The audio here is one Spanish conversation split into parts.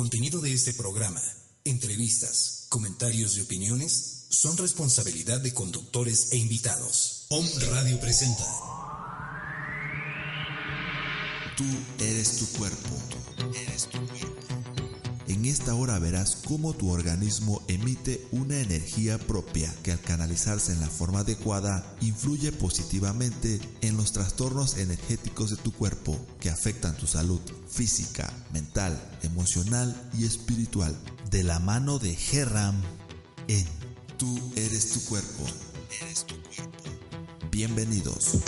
contenido de este programa, entrevistas, comentarios y opiniones son responsabilidad de conductores e invitados. Om Radio presenta. Tú eres tu cuerpo. Eres tu cuerpo. En esta hora verás cómo tu organismo emite una energía propia que al canalizarse en la forma adecuada influye positivamente en los trastornos energéticos de tu cuerpo que afectan tu salud física, mental, emocional y espiritual. De la mano de Gerram en Tú eres tu cuerpo. Eres tu cuerpo. Bienvenidos.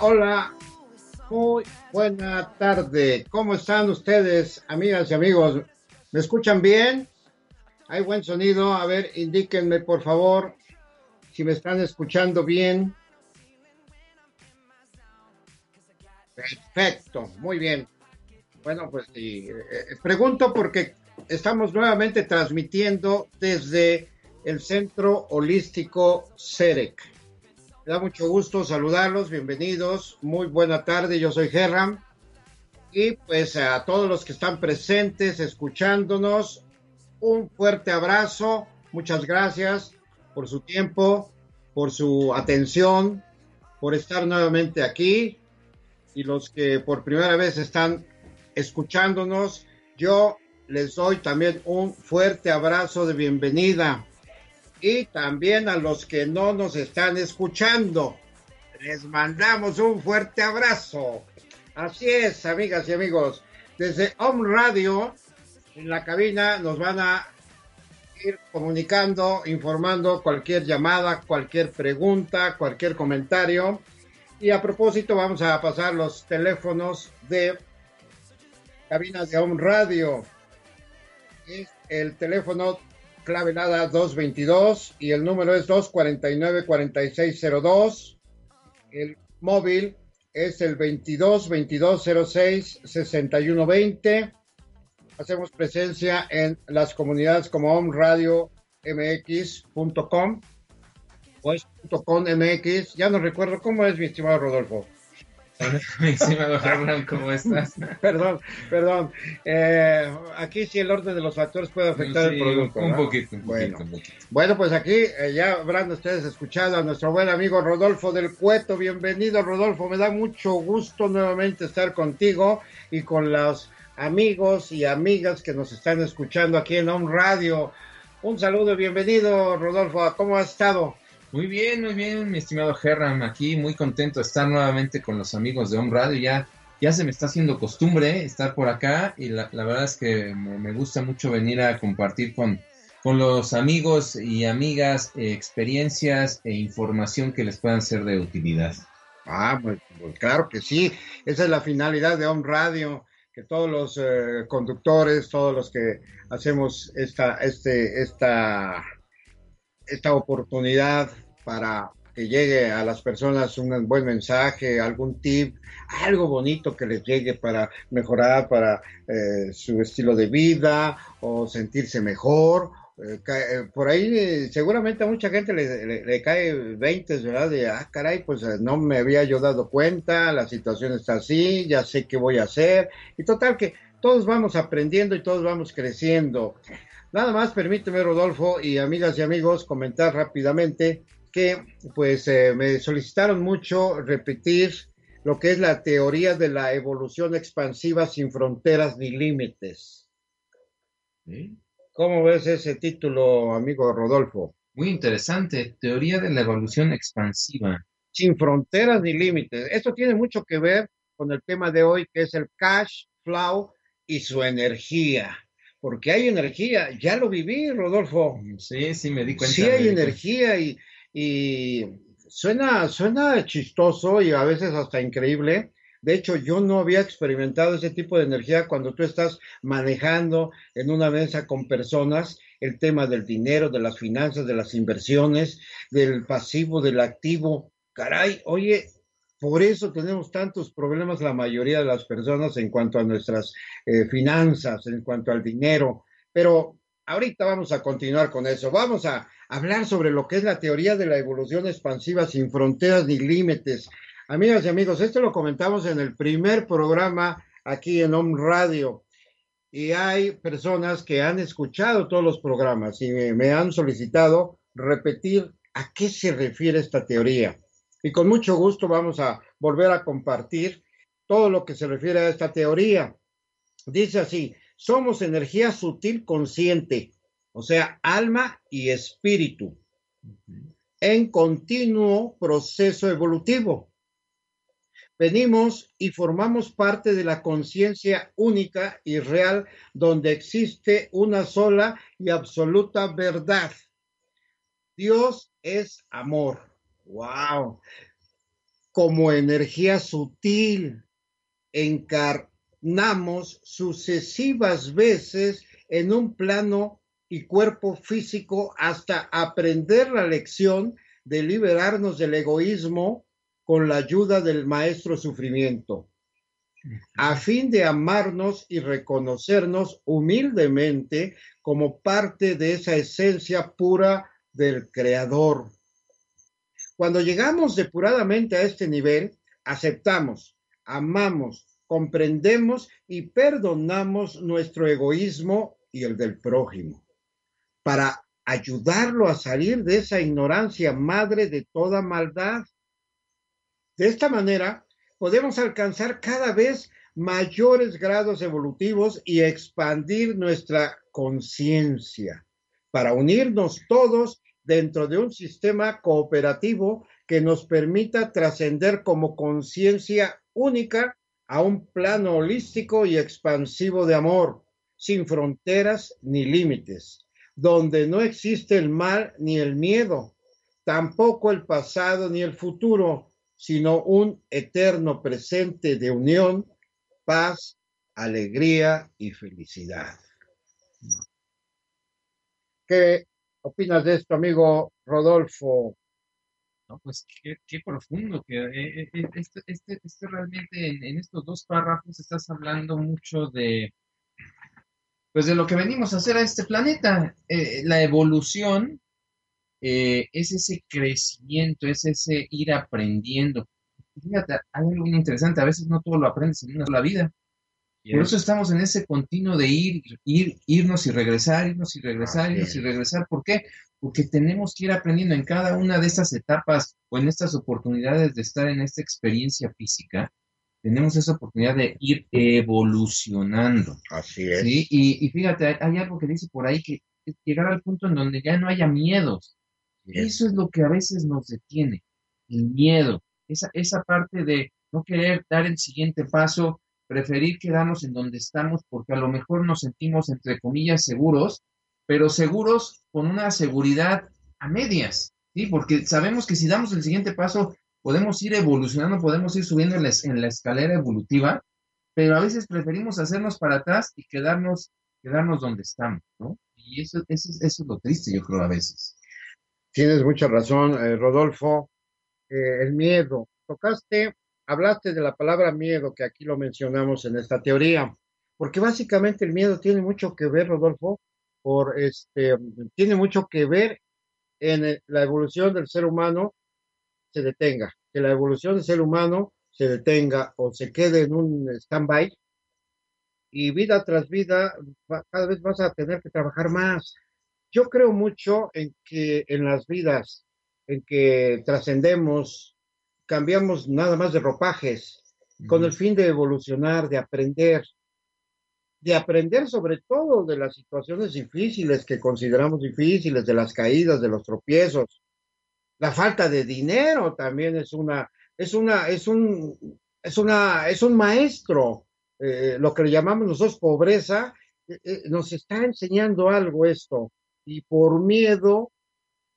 Hola. Muy buena tarde. ¿Cómo están ustedes, amigas y amigos? ¿Me escuchan bien? ¿Hay buen sonido? A ver, indíquenme, por favor, si me están escuchando bien. Perfecto, muy bien. Bueno, pues sí, eh, pregunto porque estamos nuevamente transmitiendo desde el Centro Holístico CEREC. Me da mucho gusto saludarlos, bienvenidos, muy buena tarde, yo soy Gerram. Y pues a todos los que están presentes, escuchándonos, un fuerte abrazo, muchas gracias por su tiempo, por su atención, por estar nuevamente aquí. Y los que por primera vez están escuchándonos, yo les doy también un fuerte abrazo de bienvenida y también a los que no nos están escuchando. Les mandamos un fuerte abrazo. Así es, amigas y amigos. Desde Home Radio, en la cabina, nos van a ir comunicando, informando cualquier llamada, cualquier pregunta, cualquier comentario. Y a propósito, vamos a pasar los teléfonos de cabinas de Home Radio. Es el teléfono clave nada 222 y el número es 249-4602. El móvil es el 22 2206 6120. Hacemos presencia en las comunidades como omradiomx.com o es .com MX. Ya no recuerdo cómo es mi estimado Rodolfo. ¿cómo estás? Perdón, perdón. Eh, aquí sí el orden de los factores puede afectar Sí, el producto. Un poquito, un Bueno. poquito, un poquito. Bueno, pues aquí eh, ya habrán ustedes escuchado a nuestro buen amigo Rodolfo del Cueto. Bienvenido, Rodolfo. Me da mucho gusto nuevamente estar contigo y con los amigos y amigas que nos están escuchando aquí en Home Radio. Un saludo, bienvenido, Rodolfo. ¿Cómo has estado? Muy bien, muy bien, mi estimado Herram, aquí muy contento de estar nuevamente con los amigos de Home Radio. Ya, ya se me está haciendo costumbre estar por acá y la, verdad es que me, me gusta mucho venir a compartir con, con los amigos y amigas eh, experiencias e información que les puedan ser de utilidad. Ah, pues, pues claro que sí. Esa es la finalidad de Home Radio, que todos los eh, conductores, todos los que hacemos esta, este, esta, esta oportunidad para que llegue a las personas un buen mensaje, algún tip, algo bonito que les llegue para mejorar para eh, su estilo de vida o sentirse mejor. Eh, eh, por ahí seguramente a mucha gente le, cae 20, ¿verdad? De, ah, caray, pues no me había yo dado cuenta, la situación está así, ya sé qué voy a hacer. Y total que todos vamos aprendiendo y todos vamos creciendo. Nada más permíteme, Rodolfo, y amigas y amigos, comentar rápidamente que pues eh, me solicitaron mucho repetir lo que es la teoría de la evolución expansiva sin fronteras ni límites. ¿Cómo ves ese título, amigo Rodolfo? Muy interesante, teoría de la evolución expansiva. Sin fronteras ni límites. Esto tiene mucho que ver con el tema de hoy, que es el cash flow y su energía porque hay energía, ya lo viví, Rodolfo. Sí, sí, me di cuenta. Sí hay energía y, y suena, suena chistoso y a veces hasta increíble. De hecho, yo no había experimentado ese tipo de energía cuando tú estás manejando en una mesa con personas el tema del dinero, de las finanzas, de las inversiones, del pasivo, del activo. Caray, oye, por eso tenemos tantos problemas la mayoría de las personas en cuanto a nuestras eh, finanzas, en cuanto al dinero. Pero ahorita vamos a continuar con eso. Vamos a hablar sobre lo que es la teoría de la evolución expansiva sin fronteras ni límites. Amigas y amigos, esto lo comentamos en el primer programa aquí en Home Radio. Y hay personas que han escuchado todos los programas y me han solicitado repetir a qué se refiere esta teoría y con mucho gusto vamos a volver a compartir todo lo que se refiere a esta teoría. Dice así, somos energía sutil consciente, o sea, alma y espíritu, en continuo proceso evolutivo. Venimos y formamos parte de la conciencia única y real donde existe una sola y absoluta verdad. Dios es amor. Wow. Como energía sutil, encarnamos sucesivas veces en un plano y cuerpo físico hasta aprender la lección de liberarnos del egoísmo con la ayuda del maestro sufrimiento, a fin de amarnos y reconocernos humildemente como parte de esa esencia pura del Creador. Cuando llegamos depuradamente a este nivel, aceptamos, amamos, comprendemos y perdonamos nuestro egoísmo y el del prójimo, para ayudarlo a salir de esa ignorancia madre de toda maldad. De esta manera, podemos alcanzar cada vez mayores grados evolutivos y expandir nuestra conciencia para unirnos todos dentro de un sistema cooperativo que nos permita trascender como conciencia única a un plano holístico y expansivo de amor, sin fronteras ni límites, donde no existe el mal ni el miedo, tampoco el pasado ni el futuro, sino un eterno presente de unión, paz, alegría y felicidad. Que opinas de esto, amigo Rodolfo? No, pues qué, profundo, que eh, eh, eh, este, este, este, realmente en, estos dos párrafos estás hablando mucho de, pues de lo que venimos a hacer a este planeta. la evolución es ese crecimiento, es ese ir aprendiendo. Fíjate, hay algo muy interesante, a veces no todo lo aprendes en una sola vida. Por eso estamos en ese continuo de ir, ir, irnos y regresar, irnos y regresar, irnos y regresar. ¿Por qué? Porque tenemos que ir aprendiendo en cada una de estas etapas o en estas oportunidades de estar en esta experiencia física. Tenemos esa oportunidad de ir evolucionando. Así es. ¿sí? Y, fíjate, hay, algo que dice por ahí que es llegar al punto en donde ya no haya miedos. Eso es lo que a veces nos detiene, el miedo, esa, esa parte de no querer dar el siguiente paso preferir quedarnos en donde estamos porque a lo mejor nos sentimos, entre comillas, seguros, pero seguros con una seguridad a medias, ¿sí? Porque sabemos que si damos el siguiente paso, podemos ir evolucionando, podemos ir subiendo en la, escalera evolutiva, pero a veces preferimos hacernos para atrás y quedarnos, quedarnos donde estamos, ¿no? Y eso, eso, eso es lo triste, yo creo, a veces. Tienes mucha razón, eh, Rodolfo. eh, el miedo. Tocaste, hablaste de la palabra miedo, que aquí lo mencionamos en esta teoría, porque básicamente el miedo tiene mucho que ver, Rodolfo, por este, tiene mucho que ver en la evolución del ser humano se detenga, que la evolución del ser humano se detenga o se quede en un stand-by y vida tras vida cada vez vas a tener que trabajar más. Yo creo mucho en que en las vidas, en que trascendemos, cambiamos nada más de ropajes, con el fin de evolucionar, de aprender, de aprender sobre todo de las situaciones difíciles que consideramos difíciles, de las caídas, de los tropiezos. La falta de dinero también es una, es una, es un, es una, es un maestro. Eh, lo que le llamamos nosotros pobreza, eh, eh, nos está enseñando algo esto. Y por miedo,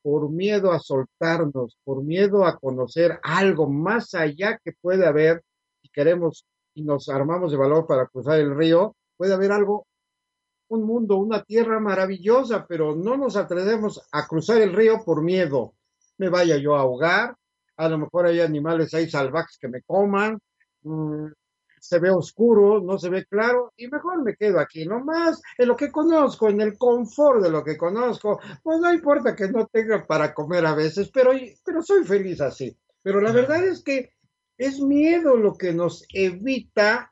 por miedo a soltarnos, por miedo a conocer algo más allá que puede haber, y queremos y nos armamos de valor para cruzar el río, puede haber algo, un mundo, una tierra maravillosa, pero no nos atrevemos a cruzar el río por miedo. Me vaya yo a ahogar, a lo mejor hay animales ahí salvajes que me coman, mm, se ve oscuro, no se ve claro, y mejor me quedo aquí, nomás en lo que conozco, en el confort de lo que conozco, pues no importa que no tenga para comer a veces, pero, pero soy feliz así. Pero la verdad es que es miedo lo que nos evita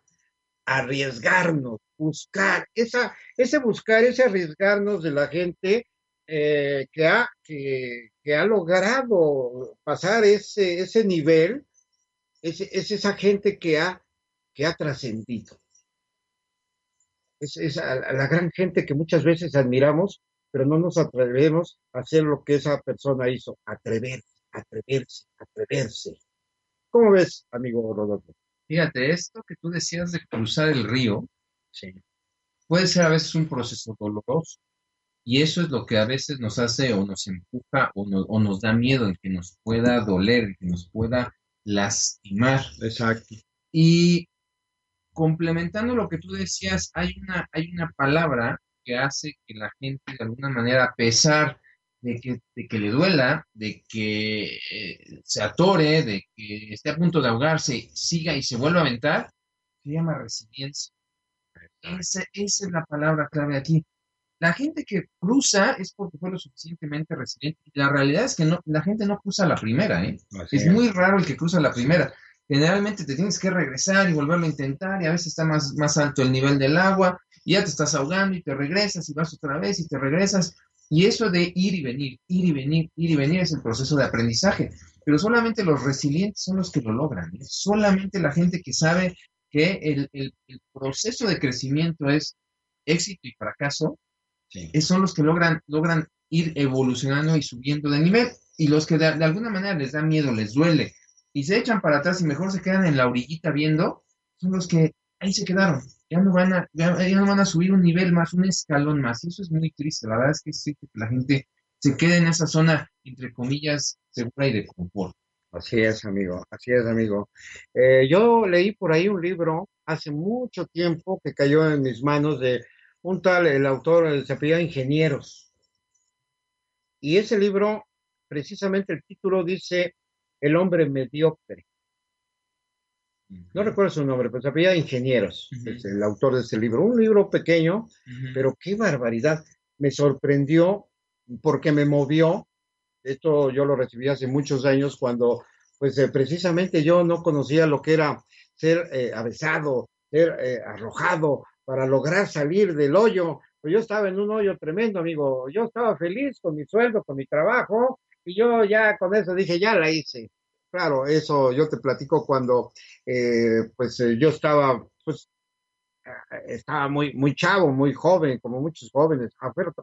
arriesgarnos, buscar, esa, ese buscar, ese arriesgarnos de la gente eh, que, ha, que, ha logrado pasar ese, ese nivel, es, es esa gente que ha, que ha trascendido. Es, es la gran gente que muchas veces admiramos, pero no nos atrevemos a hacer lo que esa persona hizo, atreverse, atreverse, atreverse. ¿Cómo ves, amigo Rodolfo? Fíjate, esto que tú decías de cruzar el río, puede ser a veces un proceso doloroso. Y eso es lo que a veces nos hace o nos empuja o, o nos da miedo en que nos pueda doler, en que nos pueda lastimar. Exacto. Y complementando lo que tú decías, hay una, hay una palabra que hace que la gente de alguna manera, a pesar de que, de que le duela, de que eh, se atore, de que esté a punto de ahogarse, siga y se vuelva a aventar, se llama resiliencia. Esa, esa es la palabra clave aquí. La gente que cruza es porque fue lo suficientemente resiliente. La realidad es que no, la gente no cruza la primera, ¿eh? es muy raro el que cruza la primera. Generalmente te tienes que regresar y volverlo a intentar y a veces está más, más alto el nivel del agua y ya te estás ahogando y te regresas y vas otra vez y te regresas y eso de ir y venir, ir y venir, ir y venir es el proceso de aprendizaje. Pero solamente los resilientes son los que lo logran. ¿eh? Solamente la gente que sabe que el, proceso de crecimiento es éxito y fracaso, son los que logran, logran ir evolucionando y subiendo de nivel. Y los que de, alguna manera les da miedo, les duele, y se echan para atrás y mejor se quedan en la orillita viendo, son los que ahí se quedaron ya no van a, ya, no van a subir un nivel más, un escalón más. Y eso es muy triste. La verdad es que sí, que la gente se quede en esa zona, entre comillas, segura y de confort. Así es, amigo, así es, amigo. Eh, yo leí por ahí un libro hace mucho tiempo que cayó en mis manos de un tal, el autor se apellida Ingenieros. Y ese libro, precisamente el título dice El hombre mediocre. No recuerdo su nombre, pero se había Ingenieros, es el autor de ese libro. Un libro pequeño, pero qué barbaridad. Me sorprendió porque me movió. Esto yo lo recibí hace muchos años cuando, pues eh, precisamente yo no conocía lo que era ser eh, avesado, ser eh, arrojado para lograr salir del hoyo. Pues yo estaba en un hoyo tremendo, amigo. Yo estaba feliz con mi sueldo, con mi trabajo, y yo ya con eso dije, ya la hice Claro, eso yo te platico cuando eh, pues eh, yo estaba, pues estaba muy, muy chavo, muy joven, como muchos jóvenes.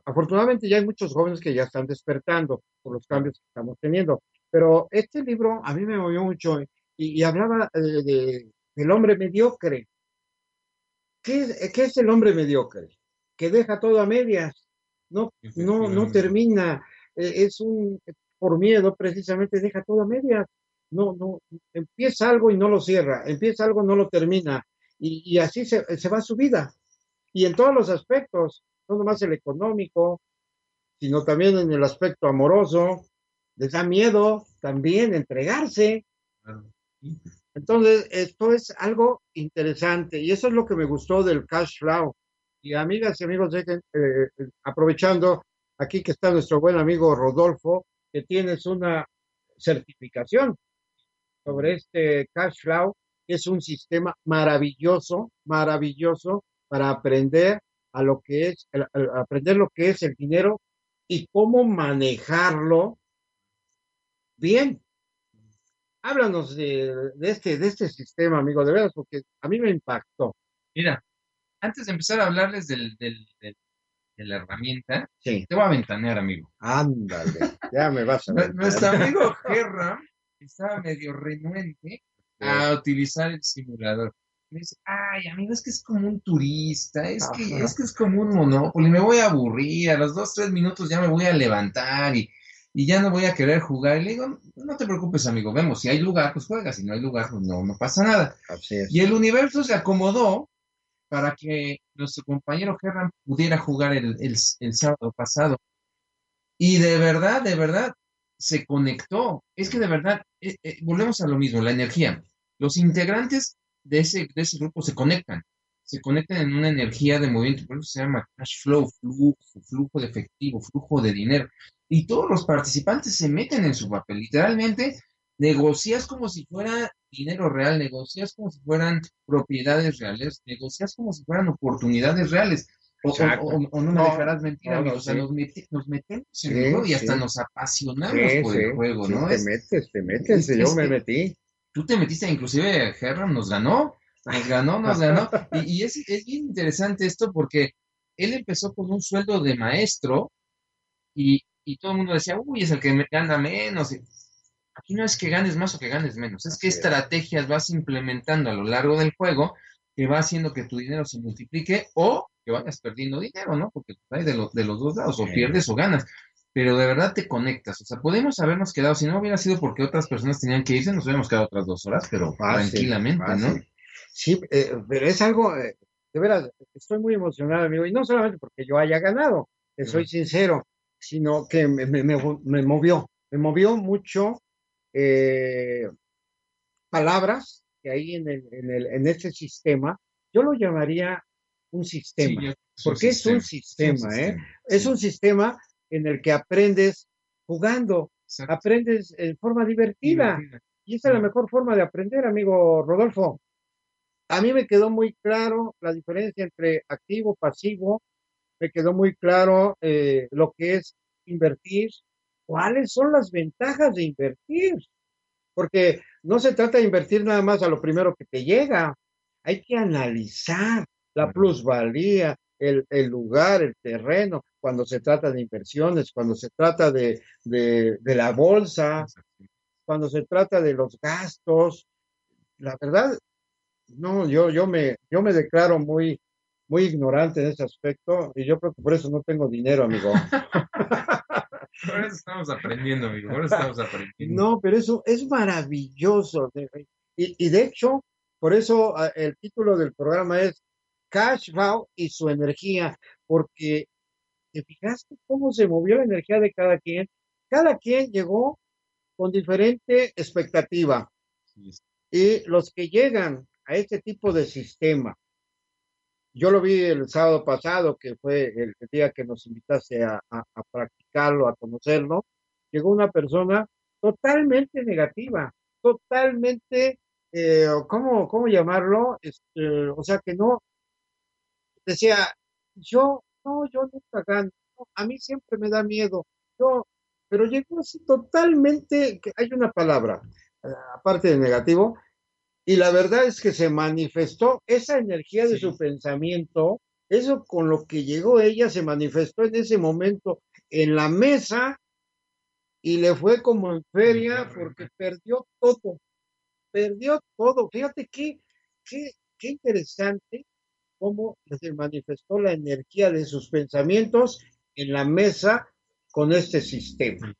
Afortunadamente ya hay muchos jóvenes que ya están despertando por los cambios que estamos teniendo. Pero este libro a mí me movió mucho y, hablaba eh, de, del hombre mediocre. ¿Qué es, ¿Qué es el hombre mediocre? Que deja todo a medias, no, no, no termina, es un, por miedo precisamente deja todo a medias no, no, empieza algo y no lo cierra, empieza algo y no lo termina, y, así se, va su vida. Y en todos los aspectos, no nomás el económico, sino también en el aspecto amoroso, les da miedo también entregarse. Entonces, esto es algo interesante y eso es lo que me gustó del cash flow. Y amigas y amigos, eh, aprovechando aquí que está nuestro buen amigo Rodolfo, que tienes una certificación sobre este cash flow, que es un sistema maravilloso, maravilloso para aprender a lo que es, aprender lo que es el dinero y cómo manejarlo bien. Háblanos de, este, de este sistema, amigo, de veras, porque a mí me impactó. Mira, antes de empezar a hablarles del, del, de la herramienta, Sí, te voy a ventanear, amigo. ándale, ya me vas a ver. Nuestro amigo Gerram estaba medio renuente a utilizar el simulador. Me dice, ay, amigo, es que es como un turista, es que, es que es como un Monopoly, me voy a aburrir, a los dos, tres minutos ya me voy a levantar y, y ya no voy a querer jugar. Y le digo, no te preocupes, amigo, vemos, si hay lugar, pues juega, si no hay lugar, pues no, no pasa nada. Así es. Y el universo se acomodó para que nuestro compañero Gerram pudiera jugar el, el- el sábado pasado. Y de verdad, de verdad, se conectó. Es que de verdad, eh, eh, volvemos a lo mismo, la energía. Los integrantes de ese, de ese grupo se conectan. Se conectan en una energía de movimiento, por eso se llama cash flow, flujo, flujo de efectivo, flujo de dinero. Y todos los participantes se meten en su papel. Literalmente, negocias como si fuera dinero real, negocias como si fueran propiedades reales, negocias como si fueran oportunidades reales. O, o- Exacto. o- o no me No, dejarás mentir, no, no. O sea, nos, meti- nos metemos en el juego y hasta sí. nos apasionamos por el juego, ¿no? te Es- metes, te metes, es- yo me que- metí. tú te metiste, inclusive Herram nos ganó, nos ganó, nos ganó. Y, y es, es bien interesante esto porque él empezó con un sueldo de maestro y, y todo el mundo decía, uy, es el que me- gana menos. Aquí no es que ganes más o que ganes menos, es que es. estrategias vas implementando a lo largo del juego que va haciendo que tu dinero se multiplique o que vayas perdiendo dinero, ¿no? Porque hay de, los de los dos lados, o pierdes o ganas. Pero de verdad te conectas. O sea, podemos habernos quedado, si no hubiera sido porque otras personas tenían que irse, nos hubiéramos quedado otras dos horas, pero Fácil, tranquilamente, ¿no? Sí, eh, pero es algo, eh, de veras, estoy muy emocionado, amigo, y no solamente porque yo haya ganado, te soy sincero, sino que me, me- me- me movió, me movió mucho eh, palabras que hay en, el, en, el, en este sistema, yo lo llamaría un sistema, Sí, porque es un sistema, ¿eh? Es un sistema en el que aprendes jugando, Exacto. aprendes en forma divertida. Divertida. Y esa es la mejor forma de aprender, amigo Rodolfo. A mí me quedó muy claro la diferencia entre activo, pasivo, me quedó muy claro eh, lo que es invertir, cuáles son las ventajas de invertir, porque no se trata de invertir nada más a lo primero que te llega, hay que analizar la plusvalía, el, el lugar, el terreno, cuando se trata de inversiones, cuando se trata de, de, de la bolsa, cuando se trata de los gastos, la verdad, no, yo, yo me, yo me declaro muy, muy ignorante en ese aspecto y yo creo que por eso no tengo dinero, amigo. Por eso estamos aprendiendo, amigo. Por eso estamos aprendiendo. No, pero eso es maravilloso. Y, y de hecho, por eso ah, el título del programa es Cash Flow y su energía, porque te fijaste cómo se movió la energía de cada quien. Cada quien llegó con diferente expectativa. Sí, Y los que llegan a este tipo de sistema, yo lo vi el sábado pasado, que fue el día que nos invitaste a, a- a practicarlo, a conocerlo, llegó una persona totalmente negativa, totalmente, eh, ¿cómo, cómo llamarlo? Este, o sea, que no, decía, yo, no, yo nunca gano, no, a mí siempre me da miedo, yo, pero llegó así totalmente, hay una palabra, eh, aparte de negativo, y la verdad es que se manifestó esa energía de Sí. su pensamiento, eso con lo que llegó ella se manifestó en ese momento en la mesa y le fue como en feria porque perdió todo, perdió todo. Fíjate qué, qué, qué interesante cómo se manifestó la energía de sus pensamientos en la mesa con este sistema.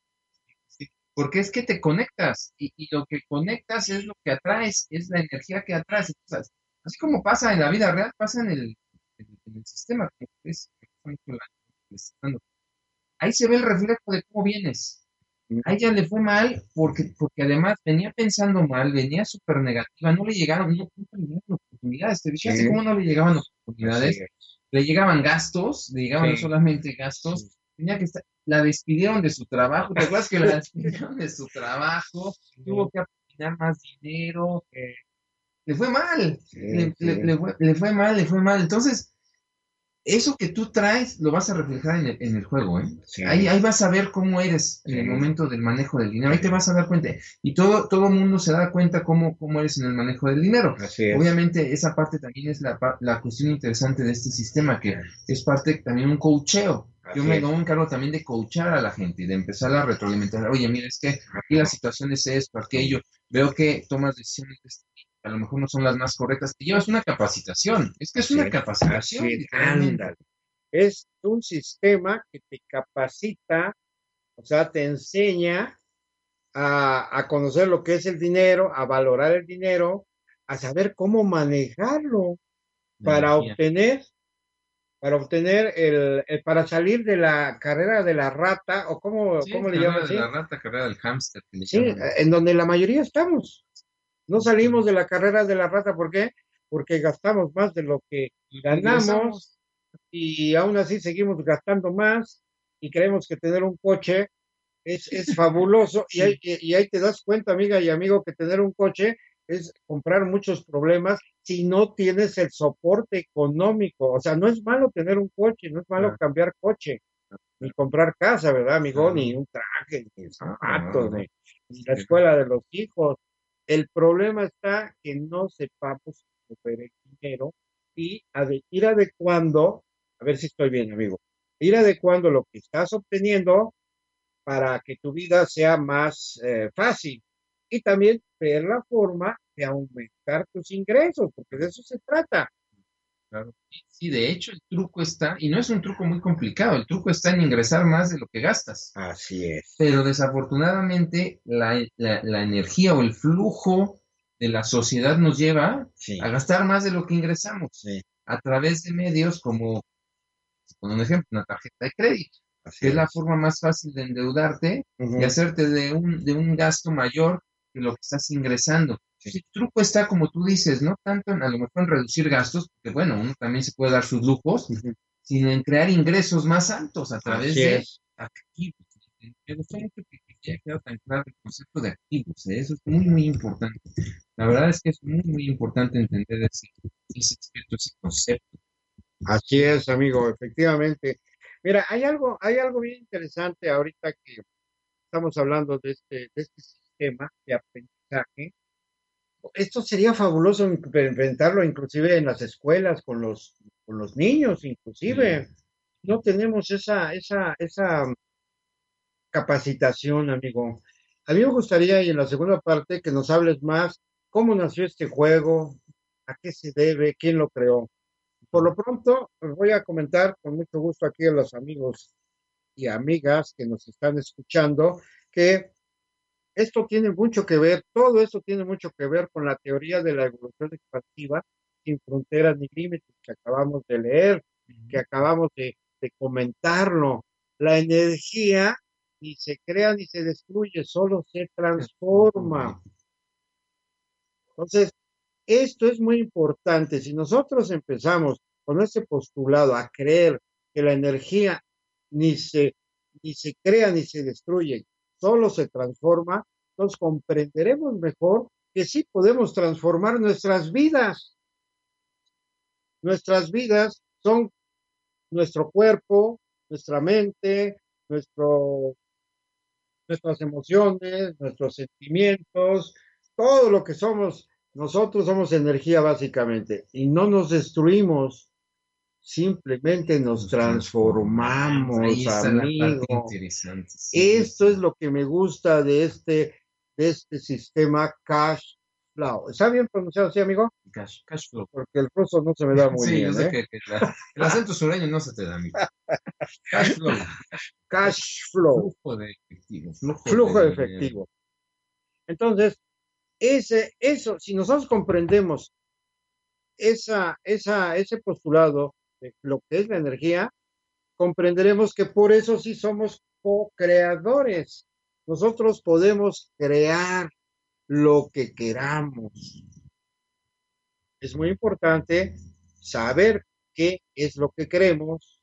Porque es que te conectas y, lo que conectas es lo que atraes, es la energía que atraes. Entonces, así como pasa en la vida real, pasa en el, en, en el sistema. Ahí se ve el reflejo de cómo vienes. A ella le fue mal porque, porque además venía pensando mal, venía súper negativa, no le llegaron, no, le llegaron oportunidades. ¿Te fijaste cómo no le llegaban oportunidades? Le llegaban gastos, le llegaban no solamente gastos, tenía que estar, la despidieron de su trabajo. ¿Te acuerdas que la despidieron de su trabajo? Tuvo que aplicar más dinero. le fue mal. le, fue, le, fue, mal, le fue mal. Entonces, eso que tú traes lo vas a reflejar en el, en el juego, ¿eh? Ahí, ahí vas a ver cómo eres en el momento del manejo del dinero. Ahí te vas a dar cuenta. Y todo todo mundo se da cuenta cómo, cómo eres en el manejo del dinero. Obviamente, esa parte también es la, la cuestión interesante de este sistema, que es parte también un coacheo. Yo me, me encargo también de coachar a la gente y de empezar a retroalimentar. Oye, mira, es que aquí la situación es esto, aquello. Veo que tomas decisiones de este a lo mejor no son las más correctas, te llevas una capacitación. Es que es una capacitación. Es un sistema que te capacita, o sea, te enseña a, conocer lo que es el dinero, a valorar el dinero, a saber cómo manejarlo para obtener para obtener el, para salir de la carrera de la rata o cómo, ¿cómo le llaman la rata carrera del hámster sí en donde la mayoría estamos no salimos de la carrera de la rata, ¿por qué? Porque gastamos más de lo que ganamos y aún así seguimos gastando más y creemos que tener un coche es, es fabuloso. Y, ahí, y ahí te das cuenta, amiga y amigo, que tener un coche es comprar muchos problemas si no tienes el soporte económico. O sea, no es malo tener un coche, no es malo cambiar coche, ni comprar casa, ¿verdad, amigo? Ni un traje, ni zapatos, ni la escuela de los hijos, el problema está que no sepamos mover el dinero y ir adecuando, a ver si estoy bien, amigo, ir adecuando lo que estás obteniendo para que tu vida sea más eh, fácil y también ver la forma de aumentar tus ingresos, porque de eso se trata. Claro. Sí, de hecho el truco está, y no es un truco muy complicado, el truco está en ingresar más de lo que gastas. Así es. Pero desafortunadamente la, energía o el flujo de la sociedad nos lleva a gastar más de lo que ingresamos a través de medios como, por un ejemplo, una tarjeta de crédito, que es. la forma más fácil de endeudarte y hacerte de un, de un gasto mayor que lo que estás ingresando. El truco está, como tú dices, no tanto en a lo mejor en reducir gastos, porque bueno, uno también se puede dar sus lujos, sino en crear ingresos más altos a través de activos. Me gustó mucho que, haya quedado tan claro el concepto de activos, ¿eh? eso es muy, muy importante. La verdad es que es muy, muy importante entender ese, ese, ese concepto. Así es, amigo, efectivamente. Mira, hay algo, hay algo bien interesante ahorita que estamos hablando de este, de este sistema de aprendizaje esto sería fabuloso inventarlo inclusive en las escuelas con los, con los niños, inclusive. No tenemos esa, esa, esa capacitación, amigo. A mí me gustaría, y en la segunda parte, que nos hables más cómo nació este juego, a qué se debe, quién lo creó. Por lo pronto, os voy a comentar con mucho gusto aquí a los amigos y amigas que nos están escuchando que esto tiene mucho que ver, todo esto tiene mucho que ver con la teoría de la evolución expansiva sin fronteras ni límites que acabamos de leer, que acabamos de, comentarlo. La energía ni se crea ni se destruye, solo se transforma. Entonces, esto es muy importante. Si nosotros empezamos con ese postulado a creer que la energía ni se, ni se crea ni se destruye, solo se transforma, entonces comprenderemos mejor que sí podemos transformar nuestras vidas. Nuestras vidas son nuestro cuerpo, nuestra mente, nuestro, nuestras emociones, nuestros sentimientos, todo lo que somos. Nosotros somos energía básicamente y no nos destruimos, simplemente nos transformamos, amigo. Esto es lo que me gusta de este, de este sistema cash flow. ¿Está bien pronunciado así, amigo? Cash, cash flow. Porque el ruso no se me da muy sí, bien. Sí, yo sé ¿eh? que, el acento sureño no se te da, amigo. Cash flow. Cash flow. Flujo de efectivo. Flujo, de, efectivo. Entonces, ese, eso, si nosotros comprendemos esa, esa, ese postulado lo que es la energía, comprenderemos que por eso sí somos co-creadores. nosotros podemos crear lo que queramos. Es muy importante saber qué es lo que queremos,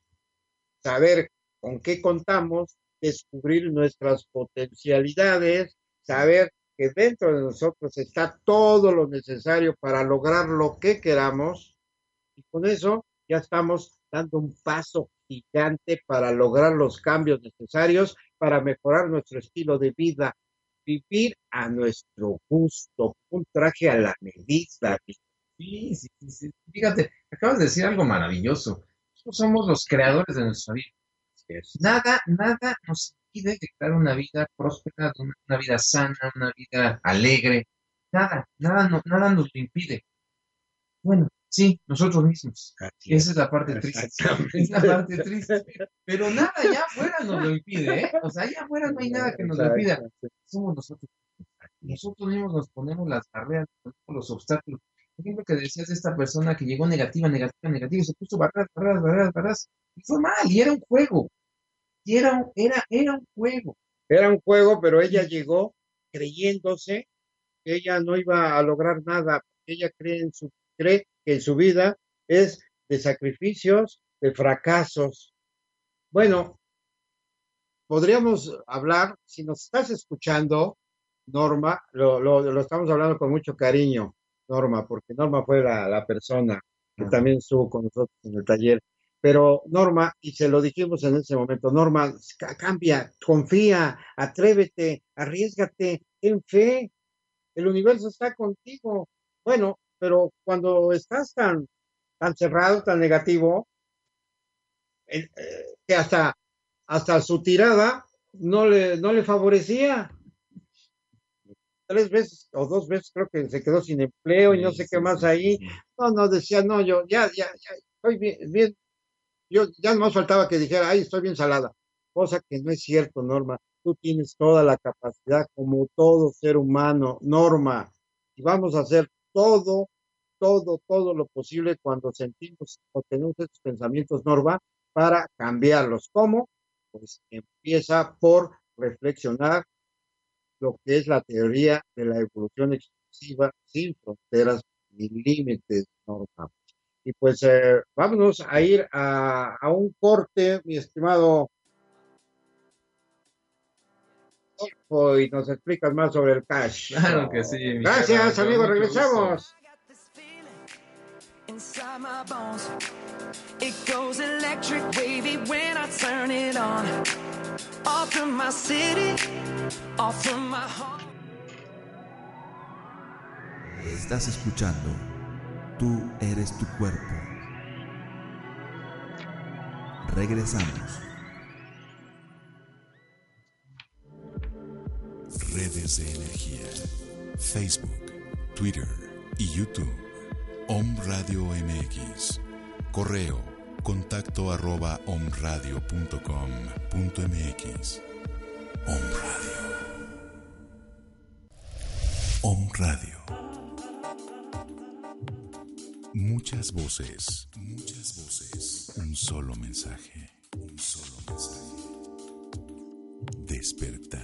saber con qué contamos, descubrir nuestras potencialidades, saber que dentro de nosotros está todo lo necesario para lograr lo que queramos y con eso ya estamos dando un paso gigante para lograr los cambios necesarios para mejorar nuestro estilo de vida, vivir a nuestro gusto, un traje a la medida. Sí, sí, sí, Fíjate, acabas de decir algo maravilloso. Nosotros somos los creadores de nuestra vida. Nada, nada nos impide crear una vida próspera, una, vida sana, una vida alegre. Nada, nada, nada nos lo impide. Bueno, Sí, nosotros mismos. Esa es la parte triste. Es la parte triste. Pero nada allá afuera nos lo impide, ¿eh? O sea, allá afuera no hay nada que nos lo impida. Somos nosotros. Nosotros mismos nos ponemos las barreras, los obstáculos. Por ejemplo, que decías de esta persona que llegó negativa, negativa, negativa, y se puso barreras, barreras, barreras, barreras. Y fue mal, y era un juego. Y era, era, era un juego. Era un juego, pero ella llegó creyéndose que ella no iba a lograr nada, ella cree en su, cree que en su vida es de sacrificios, de fracasos. Bueno, podríamos hablar, si nos estás escuchando, Norma, lo, lo, estamos hablando con mucho cariño, Norma, porque Norma fue la, persona que también estuvo con nosotros en el taller. Pero Norma, y se lo dijimos en ese momento, Norma, cambia, confía, atrévete, arriesgate, ten fe, el universo está contigo. Bueno, pero cuando estás tan, tan cerrado, tan negativo, eh, que hasta, hasta su tirada no le, no le favorecía. Tres veces o dos veces creo que se quedó sin empleo y no sé qué más ahí. No, no, decía, no, yo ya, ya, ya, estoy bien, bien. Yo ya no más faltaba que dijera, ay, estoy bien salada. Cosa que no es cierto, Norma. Tú tienes toda la capacidad como todo ser humano, Norma. Y vamos a hacer todo, todo, todo lo posible cuando sentimos o tenemos estos pensamientos, Norma, para cambiarlos. ¿Cómo? Pues empieza por reflexionar lo que es la teoría de la evolución exclusiva sin fronteras ni límites, Norma. Y pues eh, vámonos a ir a, a un corte, mi estimado y nos explicas más sobre el cash. Claro que sí. Gracias, amigos. Regresamos. Estás escuchando Tú eres tu cuerpo. Regresamos. Redes de energía. Facebook, Twitter y YouTube. Om Radio MX. Correo contacto arroba omradio.com.mx. Om Radio. Om Radio. Muchas voces, muchas voces. Un solo mensaje, un solo mensaje. Despertar.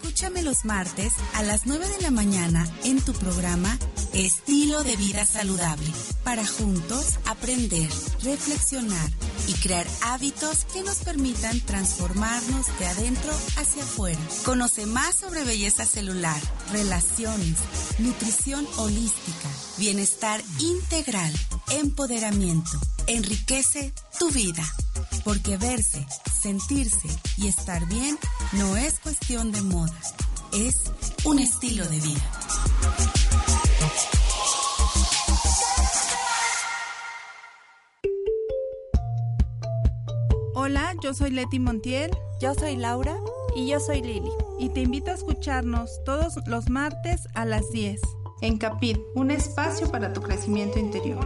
Escúchame los martes a las 9 de la mañana en tu programa Estilo de Vida Saludable, para juntos aprender, reflexionar y crear hábitos que nos permitan transformarnos de adentro hacia afuera. Conoce más sobre belleza celular, relaciones, nutrición holística, bienestar integral, empoderamiento. Enriquece tu vida. Porque verse, sentirse y estar bien no es cuestión de moda, es un estilo de vida. Hola, yo soy Leti Montiel. Yo soy Laura. Y yo soy Lili. Y te invito a escucharnos todos los martes a las 10. En Capit, un espacio para tu crecimiento interior.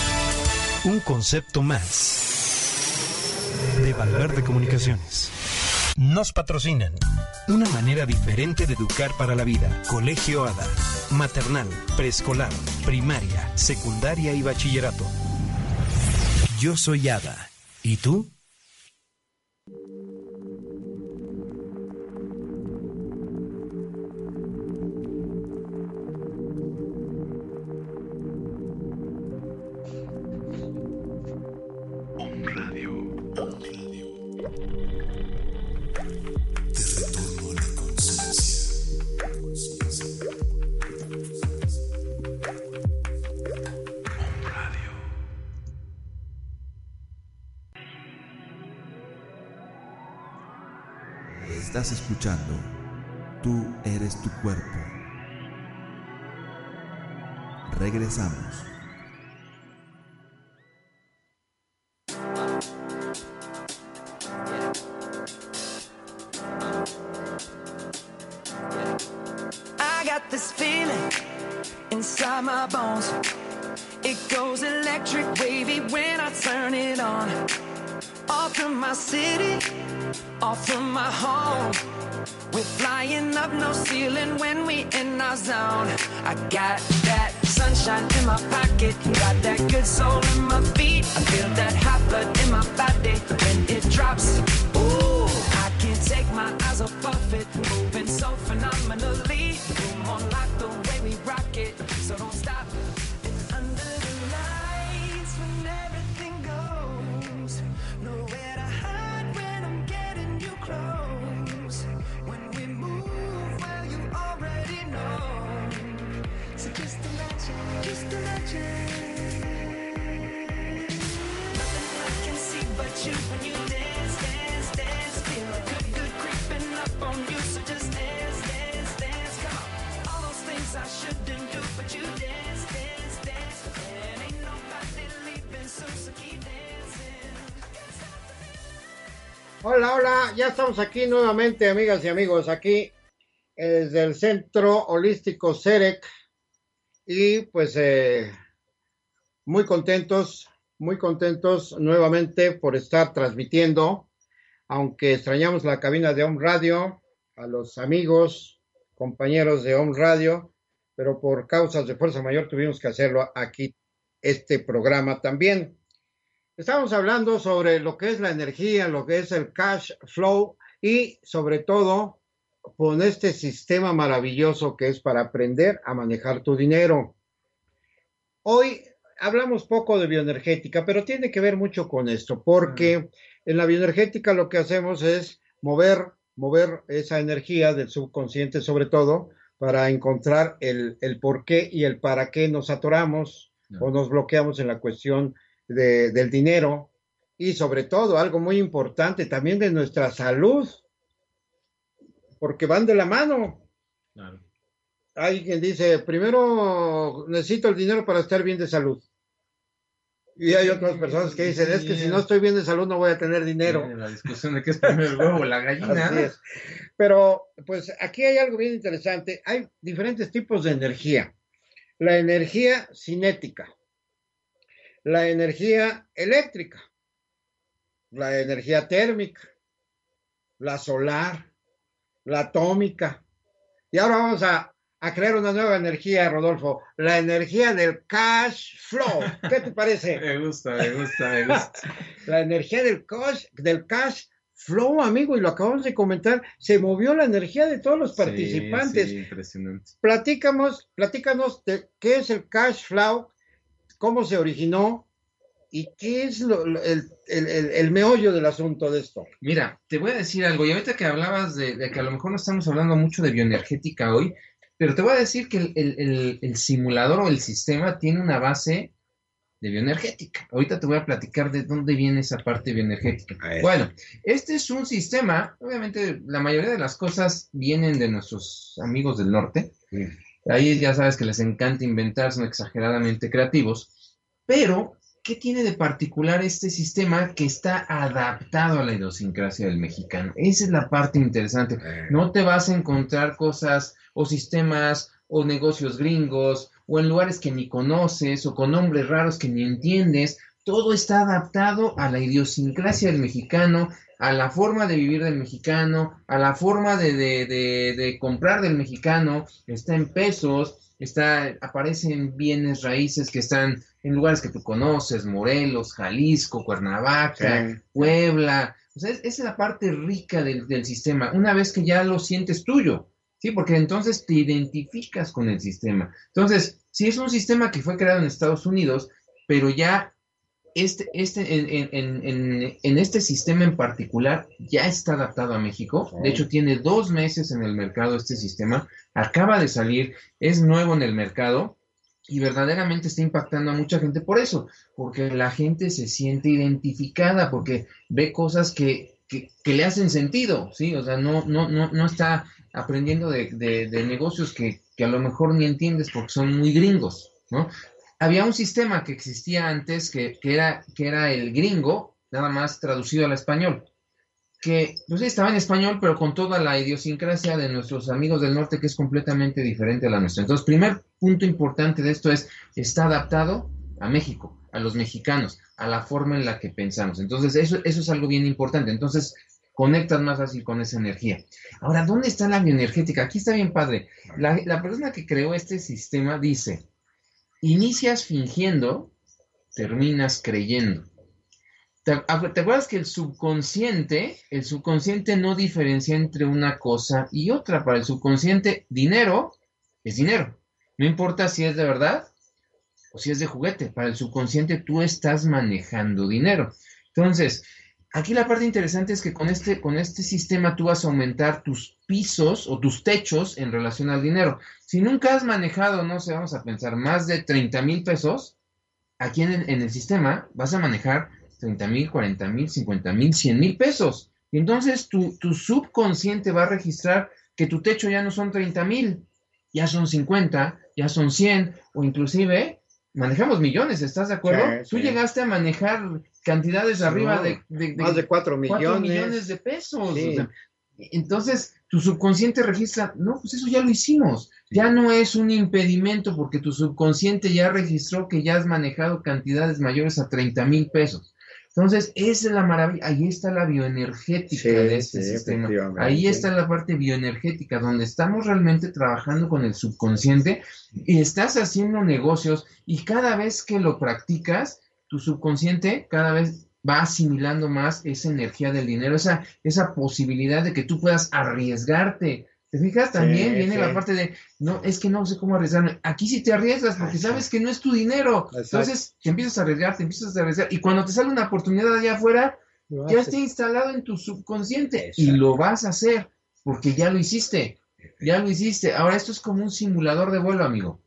Un concepto más de Valverde Comunicaciones. Nos patrocinan. Una manera diferente de educar para la vida. Colegio ADA. Maternal, preescolar, primaria, secundaria y bachillerato. Yo soy ADA. ¿Y tú? Estás escuchando Tú eres tu cuerpo. Regresamos. Aquí nuevamente, amigas y amigos, aquí eh, desde el Centro Holístico CEREC y pues eh, muy contentos, muy contentos nuevamente por estar transmitiendo, aunque extrañamos la cabina de Home Radio, a los amigos, compañeros de Home Radio, pero por causas de fuerza mayor tuvimos que hacerlo aquí, este programa también. Estamos hablando sobre lo que es la energía, lo que es el cash flow y sobre todo con este sistema maravilloso que es para aprender a manejar tu dinero. Hoy hablamos poco de bioenergética, pero tiene que ver mucho con esto, porque en la bioenergética lo que hacemos es mover, mover esa energía del subconsciente sobre todo para encontrar el, el por qué y el para qué nos atoramos o nos bloqueamos en la cuestión de, del dinero y sobre todo algo muy importante también de nuestra salud, porque van de la mano. Claro. Hay quien dice, primero necesito el dinero para estar bien de salud. Y hay otras personas que dicen, es que si no estoy bien de salud no voy a tener dinero. La discusión de qué es primero el huevo o la gallina. Pero pues aquí hay algo bien interesante. Hay diferentes tipos de energía. La energía cinética, la energía eléctrica, la energía térmica, la solar, la atómica. Y ahora vamos a, a crear una nueva energía, Rodolfo, la energía del cash flow. ¿Qué te parece? Me gusta, me gusta, me gusta. la energía del cash, del cash flow, amigo, y lo acabamos de comentar, se movió la energía de todos los participantes. Sí, sí, impresionante. Platícanos, platícanos de qué es el cash flow cómo se originó y qué es lo, lo- el, el- el- el meollo del asunto de esto. Mira, te voy a decir algo, y ahorita que hablabas de, de que a lo mejor no estamos hablando mucho de bioenergética hoy, pero te voy a decir que el, el- el- el simulador o el sistema tiene una base de bioenergética. Ahorita te voy a platicar de dónde viene esa parte bioenergética. Bueno, este es un sistema, obviamente la mayoría de las cosas vienen de nuestros amigos del norte. Ahí ya sabes que les encanta inventar, son exageradamente creativos, pero ¿qué tiene de particular este sistema que está adaptado a la idiosincrasia del mexicano? Esa es la parte interesante. No te vas a encontrar cosas o sistemas o negocios gringos o en lugares que ni conoces o con nombres raros que ni entiendes. Todo está adaptado a la idiosincrasia del mexicano, a la forma de vivir del mexicano, a la forma de, de- de- de comprar del mexicano. Está en pesos, está, aparecen bienes raíces que están en lugares que tú conoces, Morelos, Jalisco, Cuernavaca, Sí. Puebla. O sea, es- esa es la parte rica del, del sistema, una vez que ya lo sientes tuyo, ¿sí? Porque entonces te identificas con el sistema. Entonces, si es un sistema que fue creado en Estados Unidos, pero ya este, este, en, en- en- en- este sistema en particular ya está adaptado a México. De hecho, tiene dos meses en el mercado este sistema, acaba de salir, es nuevo en el mercado y verdaderamente está impactando a mucha gente por eso, porque la gente se siente identificada, porque ve cosas que, que, que le hacen sentido, ¿sí? O sea, no, no, no, no está aprendiendo de, de- de negocios que, que a lo mejor ni entiendes porque son muy gringos, ¿no? Había un sistema que existía antes que, que era, que era el gringo, nada más traducido al español, que pues, estaba en español, pero con toda la idiosincrasia de nuestros amigos del norte, que es completamente diferente a la nuestra. Entonces, primer punto importante de esto es, está adaptado a México, a los mexicanos, a la forma en la que pensamos. Entonces, eso, eso es algo bien importante. Entonces, conectas más fácil con esa energía. Ahora, ¿dónde está la bioenergética? Aquí está bien padre. La, la persona que creó este sistema dice, inicias fingiendo, terminas creyendo. ¿Te, acu- te acuerdas que el subconsciente, el subconsciente no diferencia entre una cosa y otra? Para el subconsciente, dinero es dinero. No importa si es de verdad o si es de juguete. Para el subconsciente tú estás manejando dinero. Entonces, aquí la parte interesante es que con este, con este sistema tú vas a aumentar tus pisos o tus techos en relación al dinero. Si nunca has manejado, no sé, vamos a pensar, más de 30 mil pesos, aquí en el, en el sistema vas a manejar 30 mil, 40 mil, 50 mil, 100 mil pesos. Y entonces tu, tu subconsciente va a registrar que tu techo ya no son 30 mil, ya son 50, ya son 100, o inclusive manejamos millones, ¿estás de acuerdo? Sí, Tú sí. llegaste a manejar cantidades Sí, arriba de, de- de más de cuatro cuatro millones. millones de pesos. O sea, entonces, tu subconsciente registra, no, pues eso ya lo hicimos. Ya no es un impedimento porque tu subconsciente ya registró que ya has manejado cantidades mayores a 30 mil pesos. Entonces, esa es la maravilla. Ahí está la bioenergética Sí, de este sí, sistema. Ahí está la parte bioenergética, donde estamos realmente trabajando con el subconsciente y estás haciendo negocios y cada vez que lo practicas, tu subconsciente cada vez va asimilando más esa energía del dinero, esa, esa posibilidad de que tú puedas arriesgarte. ¿Te fijas? También Sí, viene sí. la parte de, no, es que no sé cómo arriesgarme. Aquí sí te arriesgas porque sabes que no es tu dinero. Exacto. Entonces te empiezas a arriesgar, te empiezas a arriesgar. Y cuando te sale una oportunidad allá afuera, Lo ya haces. está instalado en tu subconsciente y lo vas a hacer porque ya lo hiciste. Ya lo hiciste. Ahora esto es como un simulador de vuelo, amigo.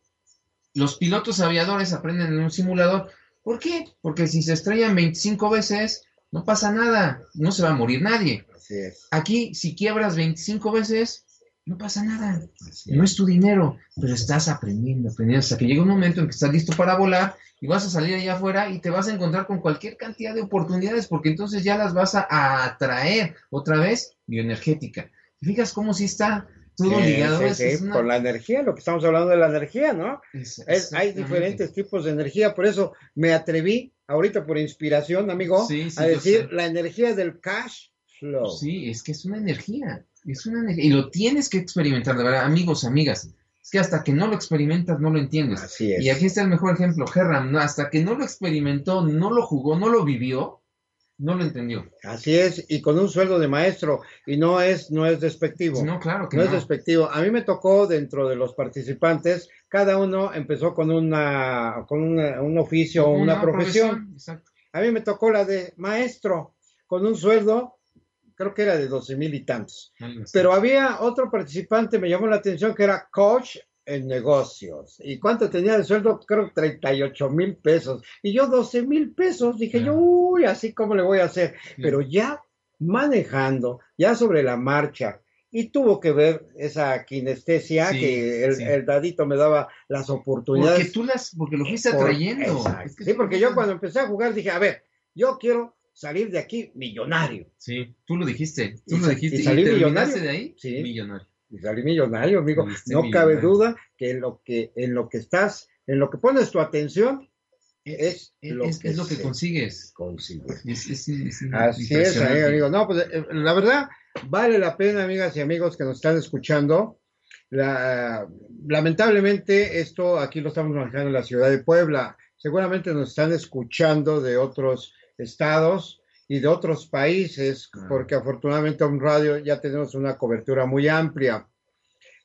Los pilotos aviadores aprenden en un simulador. ¿Por qué? Porque si se estrellan 25 veces, no pasa nada. No se va a morir nadie. Así es. Aquí, si quiebras 25 veces, no pasa nada. No es tu dinero, pero estás aprendiendo, aprendiendo, hasta que llega un momento en que estás listo para volar y vas a salir allá afuera y te vas a encontrar con cualquier cantidad de oportunidades porque entonces ya las vas a, atraer otra vez bioenergética. ¿Te fijas cómo sí está todo Sí, ligado? sí, Es- sí, es una- Con la energía, lo que estamos hablando de la energía, ¿no? es- hay diferentes tipos de energía, por eso me atreví ahorita por inspiración, amigo, a decir la energía del cash flow. Sí, es que es una energía, es una energía y lo tienes que experimentar, de verdad, amigos, amigas. Es que hasta que no lo experimentas no lo entiendes. Así es. Y aquí está el mejor ejemplo, Herram, ¿no? hasta que no lo experimentó, no lo jugó, no lo vivió, No lo entendió. Así es, y con un sueldo de maestro, y no es, no es despectivo. No, claro que no, no. es despectivo. A mí me tocó dentro de los participantes, cada uno empezó con una, con una- un oficio o una, profesión. Exacto. A mí me tocó la de maestro, con un sueldo, creo que era de 12 mil y tantos. Pero había otro participante, me llamó la atención, que era coach en negocios. ¿Y cuánto tenía de sueldo? Creo que 38 mil pesos. Y yo 12 mil pesos. Dije yo, uy, así como le voy a hacer. Pero ya manejando, ya sobre la marcha. Y tuvo que ver esa kinestesia Sí, que el, sí. el dadito me daba las oportunidades. Porque tú las, porque lo fuiste atrayendo. Exacto. Es que sí, porque yo cuando empecé a jugar dije, a ver, yo quiero salir de aquí millonario. Sí, tú lo dijiste. Tú Y lo dijiste. y ¿Y, salí terminaste millonario. de ahí? Sí. Millonario. y salí millonario, amigo. Saliste No cabe duda que en lo que en lo que estás, en lo que pones tu atención es, Es, lo es- que es lo que consigues. consigue. Es, es- es Así es, amigo, amigo. No, pues eh, la verdad vale la pena, amigas y amigos que nos están escuchando. La- lamentablemente esto aquí lo estamos manejando en la ciudad de Puebla. Seguramente nos están escuchando de otros estados y de otros países, porque afortunadamente en radio ya tenemos una cobertura muy amplia.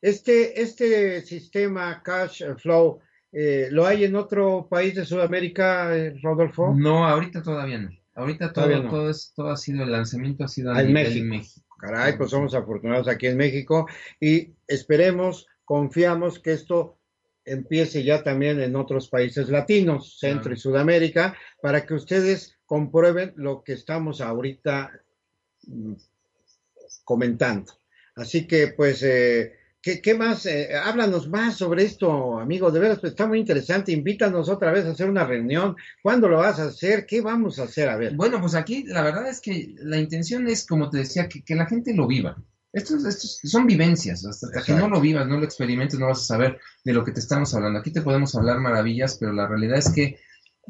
Este, este sistema Cash Flow, eh, ¿lo hay en otro país de Sudamérica, eh, Rodolfo? No, ahorita todavía no. Ahorita todo, Todavía no. todo, es, todo ha sido, el lanzamiento ha sido en nivel México. Caray, pues somos afortunados aquí en México y esperemos, confiamos que esto empiece ya también en otros países latinos, Centro Claro. y Sudamérica, para que ustedes comprueben lo que estamos ahorita mm, comentando. Así que, pues, eh, ¿qué, qué más? Eh, háblanos más sobre esto, amigo. De veras, pues, está muy interesante. Invítanos otra vez a hacer una reunión. ¿Cuándo lo vas a hacer? ¿Qué vamos a hacer? A ver. Bueno, pues aquí la verdad es que la intención es, como te decía, que, que la gente lo viva. Estos, estos son vivencias, hasta, hasta que no lo vivas, no lo experimentes, no vas a saber de lo que te estamos hablando. Aquí te podemos hablar maravillas, pero la realidad es que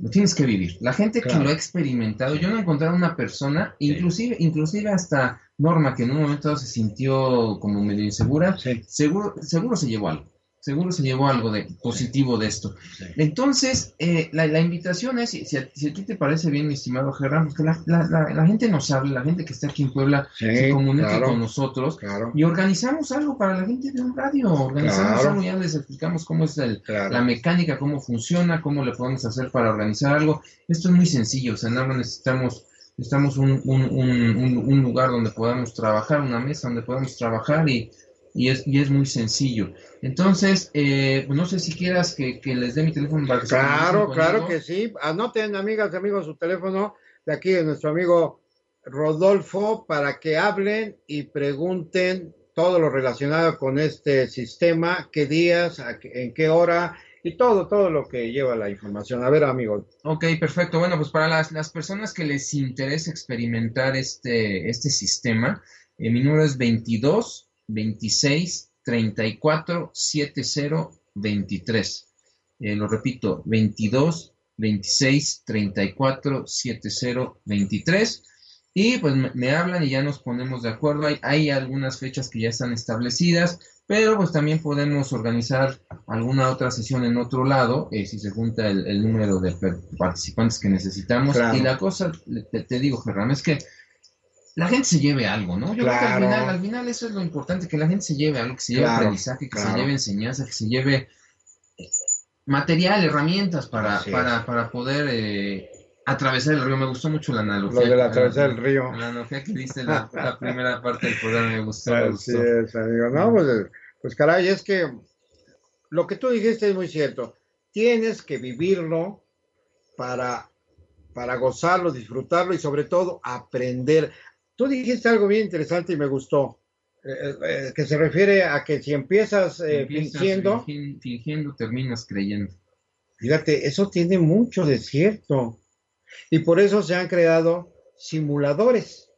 lo tienes que vivir. La gente Claro. que lo ha experimentado, yo no he encontrado una persona, inclusive, inclusive hasta Norma, que en un momento se sintió como medio insegura, Sí. seguro, seguro se llevó algo. Seguro se llevó algo de positivo de esto. Entonces, eh, la, la invitación es, si, si a, si a ti te parece bien, mi estimado Gerardo, pues que la, la- la- la gente nos hable, la gente que está aquí en Puebla Sí, se comunique claro. con nosotros Claro, y organizamos algo para la gente de un radio. Organizamos Claro. algo, ya les explicamos cómo es el- la mecánica, cómo funciona, cómo le podemos hacer para organizar algo. Esto es muy sencillo, o sea, nada más necesitamos, necesitamos un, un, un- un- un lugar donde podamos trabajar, una mesa donde podamos trabajar y, y, es, y es muy sencillo. Entonces, eh, no sé si quieras que, que les dé mi teléfono para que Claro, claro que sí. Anoten, amigas y amigos, su teléfono de aquí de nuestro amigo Rodolfo para que hablen y pregunten todo lo relacionado con este sistema, qué días, en qué hora y todo, todo lo que lleva la información. A ver, amigo. Ok, perfecto. Bueno, pues para las, las personas que les interesa experimentar este, este sistema, eh, mi número es 22 26 34 70 23. Eh, lo repito, 22 26 34 70 23. Y pues me, me hablan y ya nos ponemos de acuerdo. Hay, hay algunas fechas que ya están establecidas, pero pues también podemos organizar alguna otra sesión en otro lado, eh, si se junta el, el número de participantes que necesitamos. Claro. Y la cosa, te, te digo, Ferran, es que la gente se lleve algo, ¿no? Yo creo que al final, al final eso es lo importante, que la gente se lleve algo, que se lleve Claro, aprendizaje, que se lleve enseñanza, que se lleve eh, material, herramientas para, para, para poder eh, atravesar el río. Me gustó mucho la analogía. Lo de la atravesar el río. La analogía que diste la, la primera parte del programa me gustó, me Así gustó. es, amigo. No, pues, pues caray, es que lo que tú dijiste es muy cierto. Tienes que vivirlo para, para gozarlo, disfrutarlo y sobre todo aprender. Tú dijiste algo bien interesante y me gustó, eh, eh, que se refiere a que si empiezas eh, Empiezas fingiendo, fingiendo, terminas creyendo. fíjate, eso tiene mucho de cierto. Y por eso se han creado simuladores.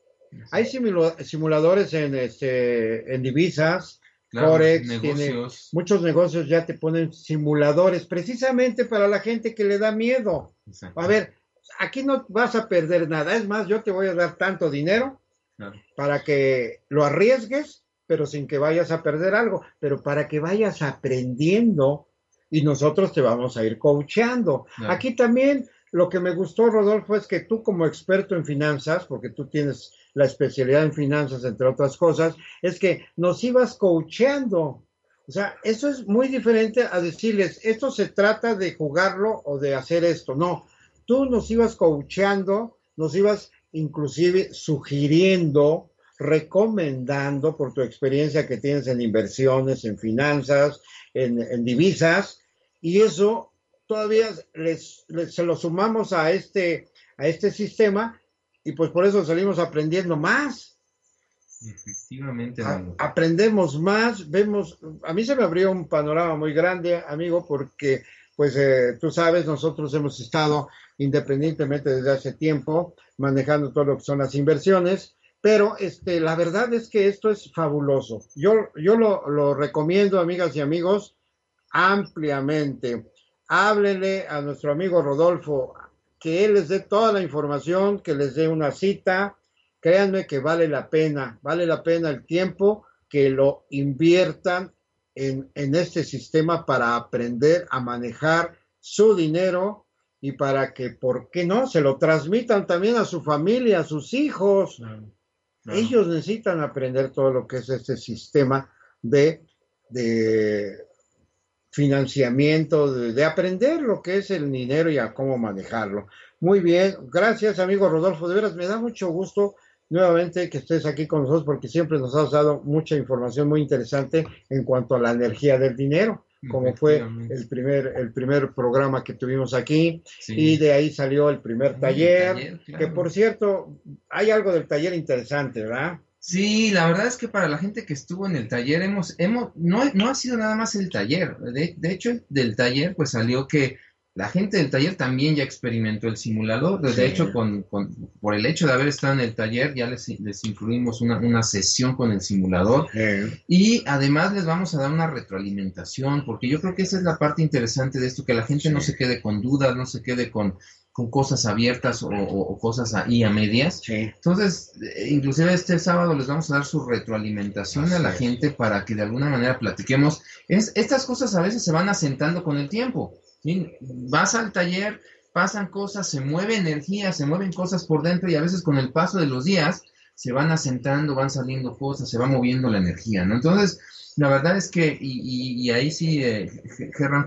Hay simula- simuladores en, este, en divisas, Claro, Forex, negocios. Muchos negocios ya te ponen simuladores precisamente para la gente que le da miedo. Exacto. A ver, aquí no vas a perder nada. Es más, yo te voy a dar tanto dinero Claro. para que lo arriesgues, pero sin que vayas a perder algo, pero para que vayas aprendiendo y nosotros te vamos a ir coacheando. Claro. Aquí también lo que me gustó, Rodolfo, es que tú como experto en finanzas, porque tú tienes la especialidad en finanzas, entre otras cosas, es que nos ibas coacheando. O sea, eso es muy diferente a decirles, esto se trata de jugarlo o de hacer esto. No, tú nos ibas coacheando, nos ibas inclusive sugiriendo, recomendando por tu experiencia que tienes en inversiones, en finanzas, en, en divisas, y eso todavía les, se lo sumamos a este, a este sistema y pues por eso salimos aprendiendo más. Efectivamente. aprendemos más, vemos, a mí se me abrió un panorama muy grande, amigo, porque pues eh, tú sabes, nosotros hemos estado independientemente desde hace tiempo manejando todo lo que son las inversiones, pero este, la verdad es que esto es fabuloso. Yo, yo lo, lo recomiendo, amigas y amigos, ampliamente háblele a nuestro amigo Rodolfo, que él les dé toda la información, que les dé una cita. Créanme que vale la pena, vale la pena el tiempo que lo inviertan en, en este sistema para aprender a manejar su dinero y para que, ¿por qué no?, se lo transmitan también a su familia, a sus hijos. Ellos necesitan aprender todo lo que es este sistema de, de financiamiento, de, aprender lo que es el dinero y a cómo manejarlo. Muy bien, gracias amigo Rodolfo, de veras me da mucho gusto nuevamente que estés aquí con nosotros porque siempre nos has dado mucha información muy interesante en cuanto a la energía del dinero como fue el primer, el primer programa que tuvimos aquí, y de ahí salió el primer taller, que por cierto, hay algo del taller interesante, ¿verdad? Sí, la verdad es que para la gente que estuvo en el taller, hemos, hemos, no, no ha sido nada más el taller. De, de, hecho, del taller, pues salió que la gente del taller también ya experimentó el simulador. De hecho, con, con, por el hecho de haber estado en el taller, ya les, les incluimos una, una, sesión con el simulador. Y además les vamos a dar una retroalimentación, porque yo creo que esa es la parte interesante de esto, que la gente no se quede con dudas, no se quede con con cosas abiertas o, cosas ahí a medias. Entonces, eh, inclusive este sábado les vamos a dar su retroalimentación a la gente para que de alguna manera platiquemos. Es, estas cosas a veces se van asentando con el tiempo. Vas al taller, pasan cosas, se mueve energía, se mueven cosas por dentro y a veces con el paso de los días se van asentando, van saliendo cosas, se va moviendo la energía, ¿no? Entonces, la verdad es que, y, ahí sí, eh,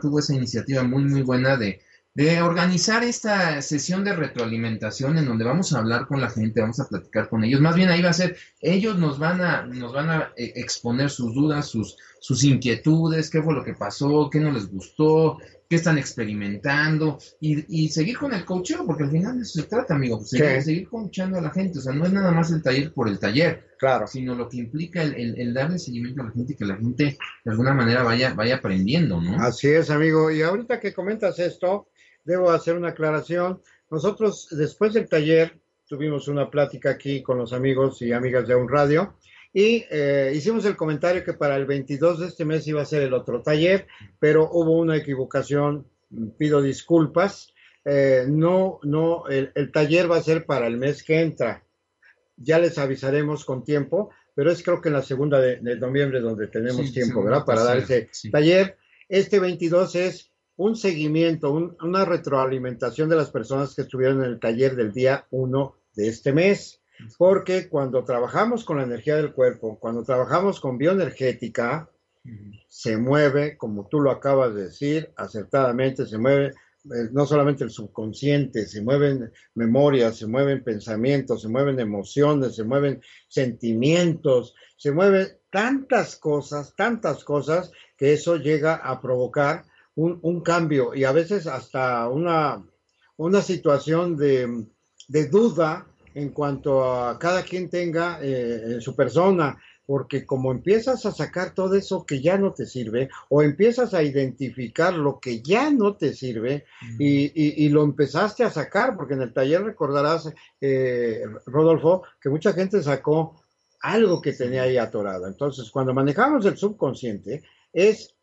tuvo esa iniciativa muy, muy buena de de organizar esta sesión de retroalimentación en donde vamos a hablar con la gente, vamos a platicar con ellos. Más bien ahí va a ser, ellos nos van a, nos van a eh, exponer sus dudas, sus, sus inquietudes, qué fue lo que pasó, qué no les gustó, qué están experimentando y, seguir con el coacheo, porque al final de eso se trata, amigo, pues, seguir, seguir coachando a la gente. O sea, no es nada más el taller por el taller, claro. sino lo que implica el, el, darle seguimiento a la gente y que la gente de alguna manera vaya, vaya aprendiendo, ¿no? Así es, amigo. Y ahorita que comentas esto, debo hacer una aclaración. Nosotros, después del taller, tuvimos una plática aquí con los amigos y amigas de un radio y eh, hicimos el comentario que para el 22 de este mes iba a ser el otro taller, pero hubo una equivocación, pido disculpas. Eh, no, no, el, taller va a ser para el mes que entra. Ya les avisaremos con tiempo, pero es creo que en la segunda de, noviembre donde tenemos tiempo, ¿verdad? Para dar ese taller. Este 22 es un seguimiento, una retroalimentación de las personas que estuvieron en el taller del día 1 de este mes. Porque cuando trabajamos con la energía del cuerpo, cuando trabajamos con bioenergética, se mueve, como tú lo acabas de decir, acertadamente, se mueve eh, no solamente el subconsciente, se mueven memorias, se mueven pensamientos, se mueven emociones, se mueven sentimientos, se mueven tantas cosas, tantas cosas, que eso llega a provocar un, cambio y a veces hasta una, una situación de, duda en cuanto a cada quien tenga eh, en su persona, porque como empiezas a sacar todo eso que ya no te sirve, o empiezas a identificar lo que ya no te sirve, y, lo empezaste a sacar, porque en el taller recordarás, eh, Rodolfo, que mucha gente sacó algo que tenía ahí atorado. Entonces, cuando manejamos el subconsciente, es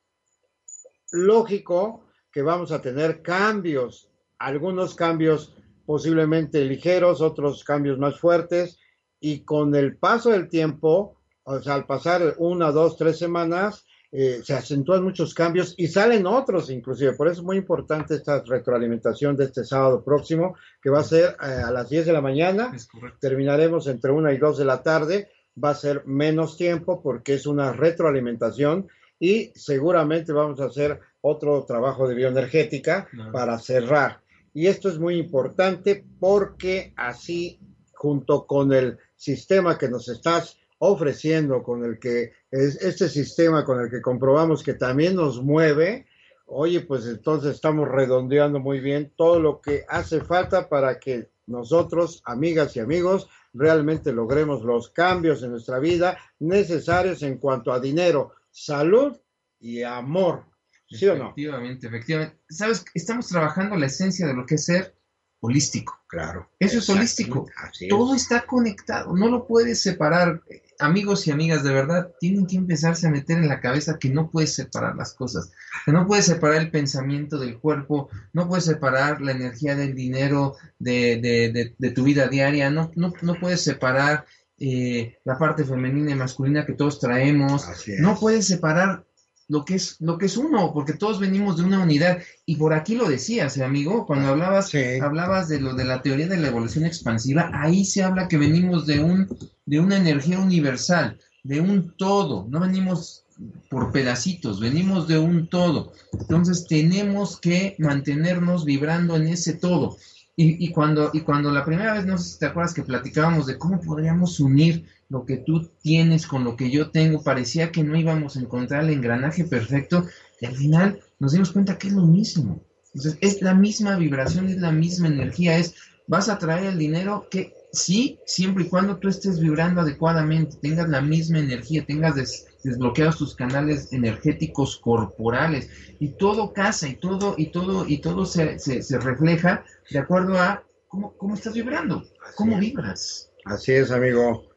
lógico que vamos a tener cambios, algunos cambios posiblemente ligeros, otros cambios más fuertes, y con el paso del tiempo, o sea, al pasar una, dos, tres semanas, eh, se acentúan muchos cambios y salen otros inclusive. Por eso es muy importante esta retroalimentación de este sábado próximo, que va a ser eh, a las 10 de la mañana. Terminaremos entre 1 y 2 de la tarde. Va a ser menos tiempo porque es una retroalimentación y seguramente vamos a hacer otro trabajo de bioenergética para cerrar. Y esto es muy importante porque así, junto con el sistema que nos estás ofreciendo, con el que es este sistema con el que comprobamos que también nos mueve, oye, pues entonces estamos redondeando muy bien todo lo que hace falta para que nosotros, amigas y amigos, realmente logremos los cambios en nuestra vida necesarios en cuanto a dinero, salud y amor. ¿Sí o no? Efectivamente, efectivamente. Sabes, estamos trabajando la esencia de lo que es ser holístico. Claro. Eso es holístico. Todo está conectado, no lo puedes separar. Amigos y amigas, de verdad, tienen que empezarse a meter en la cabeza que no puedes separar las cosas, que no puedes separar el pensamiento del cuerpo, no puedes separar la energía del dinero de, de, tu vida diaria, no, no, no puedes separar eh, la parte femenina y masculina que todos traemos, no puedes separar lo que es lo que es uno, porque todos venimos de una unidad y por aquí lo decías, ¿eh, amigo, cuando ah, hablabas hablabas de lo de la teoría de la evolución expansiva, ahí se habla que venimos de un de una energía universal, de un todo, no venimos por pedacitos, venimos de un todo. Entonces tenemos que mantenernos vibrando en ese todo. Y, y, cuando, y cuando la primera vez, no sé si te acuerdas que platicábamos de cómo podríamos unir lo que tú tienes con lo que yo tengo, parecía que no íbamos a encontrar el engranaje perfecto y al final nos dimos cuenta que es lo mismo. Entonces, es la misma vibración, es la misma energía, es, vas a traer el dinero que sí, siempre y cuando tú estés vibrando adecuadamente, tengas la misma energía, tengas desbloqueados tus canales energéticos corporales y todo casa y todo y todo y todo se, se, refleja de acuerdo a cómo, cómo estás vibrando, cómo vibras. Así es, amigo.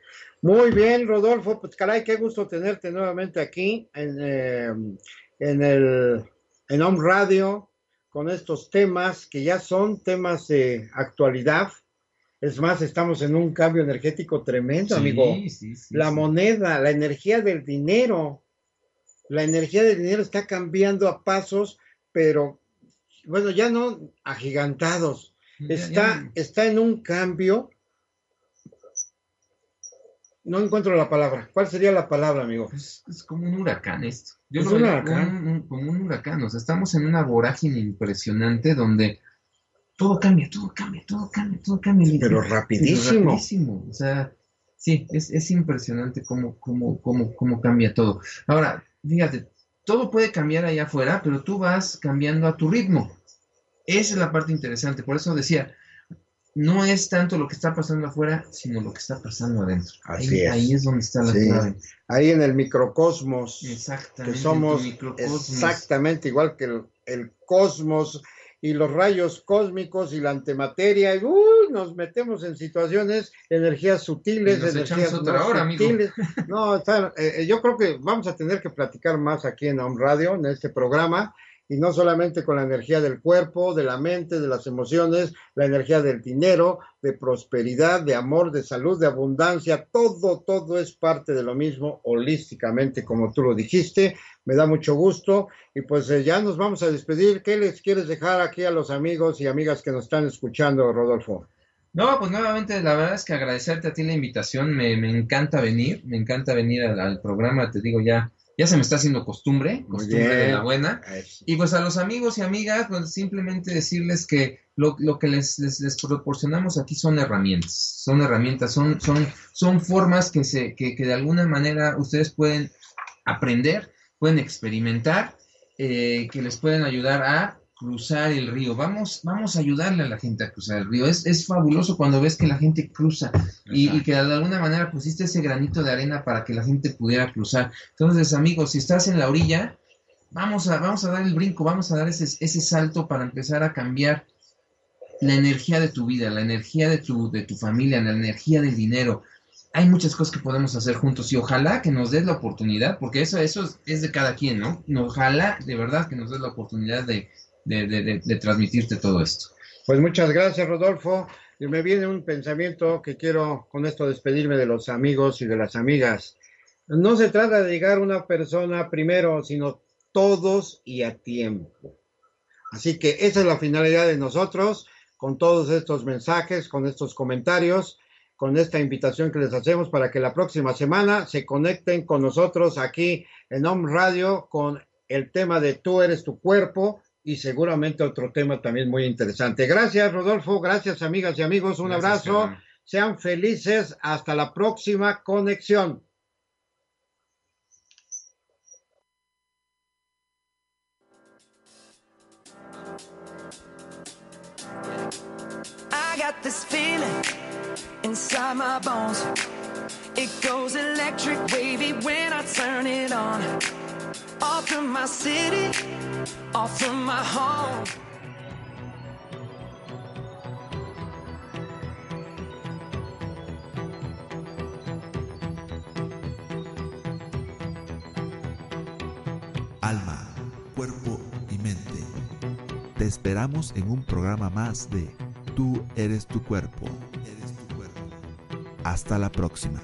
Muy bien, Rodolfo, pues caray, qué gusto tenerte nuevamente aquí en, eh, en el en Home Radio con estos temas que ya son temas de actualidad. Es más, estamos en un cambio energético tremendo, amigo. la moneda, la energía del dinero, la energía del dinero está cambiando a pasos, pero bueno, ya no agigantados. está, está en un cambio no encuentro la palabra. ¿Cuál sería la palabra, amigo? Es, como un huracán esto. Yo ¿Es un huracán? como un huracán. O sea, estamos en una vorágine impresionante donde todo cambia, todo cambia, todo cambia, todo cambia. Pero rapidísimo. rapidísimo. O sea, sí, es, es impresionante cómo, cómo, cómo, cómo cambia todo. Ahora, fíjate, todo puede cambiar allá afuera, pero tú vas cambiando a tu ritmo. Esa es la parte interesante. Por eso decía, no es tanto lo que está pasando afuera, sino lo que está pasando adentro. Así ahí, es. ahí es donde está la clave. Ahí en el microcosmos. Exactamente. Que somos exactamente igual que el, cosmos y los rayos cósmicos y la antimateria. Y, nos metemos en situaciones, energías sutiles, energías otra hora, sutiles. No, eh, yo creo que vamos a tener que platicar más aquí en Home Radio, en este programa y no solamente con la energía del cuerpo, de la mente, de las emociones, la energía del dinero, de prosperidad, de amor, de salud, de abundancia, todo, todo es parte de lo mismo holísticamente, como tú lo dijiste. Me da mucho gusto y pues eh, ya nos vamos a despedir. ¿Qué les quieres dejar aquí a los amigos y amigas que nos están escuchando, Rodolfo? No, pues nuevamente la verdad es que agradecerte a ti la invitación, me, encanta venir, me encanta venir al programa, te digo ya ya se me está haciendo costumbre, costumbre de la buena. Y pues a los amigos y amigas, pues simplemente decirles que lo, que les, les, proporcionamos aquí son herramientas, son herramientas, son, son, son formas que, se, que, que de alguna manera ustedes pueden aprender, pueden experimentar, eh, que les pueden ayudar a cruzar el río. Vamos, vamos a ayudarle a la gente a cruzar el río. Es, es fabuloso cuando ves que la gente cruza y, que de alguna manera pusiste ese granito de arena para que la gente pudiera cruzar. Entonces, amigos, si estás en la orilla, vamos a, vamos a dar el brinco, vamos a dar ese, ese salto para empezar a cambiar la energía de tu vida, la energía de tu, de tu familia, la energía del dinero. Hay muchas cosas que podemos hacer juntos y ojalá que nos des la oportunidad, porque eso, eso es de cada quien, ¿no? Ojalá de verdad que nos des la oportunidad de, de, transmitirte todo esto. Pues muchas gracias, Rodolfo. Y me viene un pensamiento que quiero con esto despedirme de los amigos y de las amigas. No se trata de llegar una persona primero, sino todos y a tiempo. Así que esa es la finalidad de nosotros con todos estos mensajes, con estos comentarios, con esta invitación que les hacemos para que la próxima semana se conecten con nosotros aquí en Home Radio con el tema de tú eres tu cuerpo y seguramente otro tema también muy interesante. Gracias, Rodolfo. Gracias, amigas y amigos. Un abrazo. Sean felices. Hasta la próxima conexión. I got this feeling inside my bones. It goes electric wavy when I turn it on. Off my city, off my home. Alma, cuerpo y mente. Te esperamos en un programa más de Tú eres tu cuerpo. Hasta la próxima.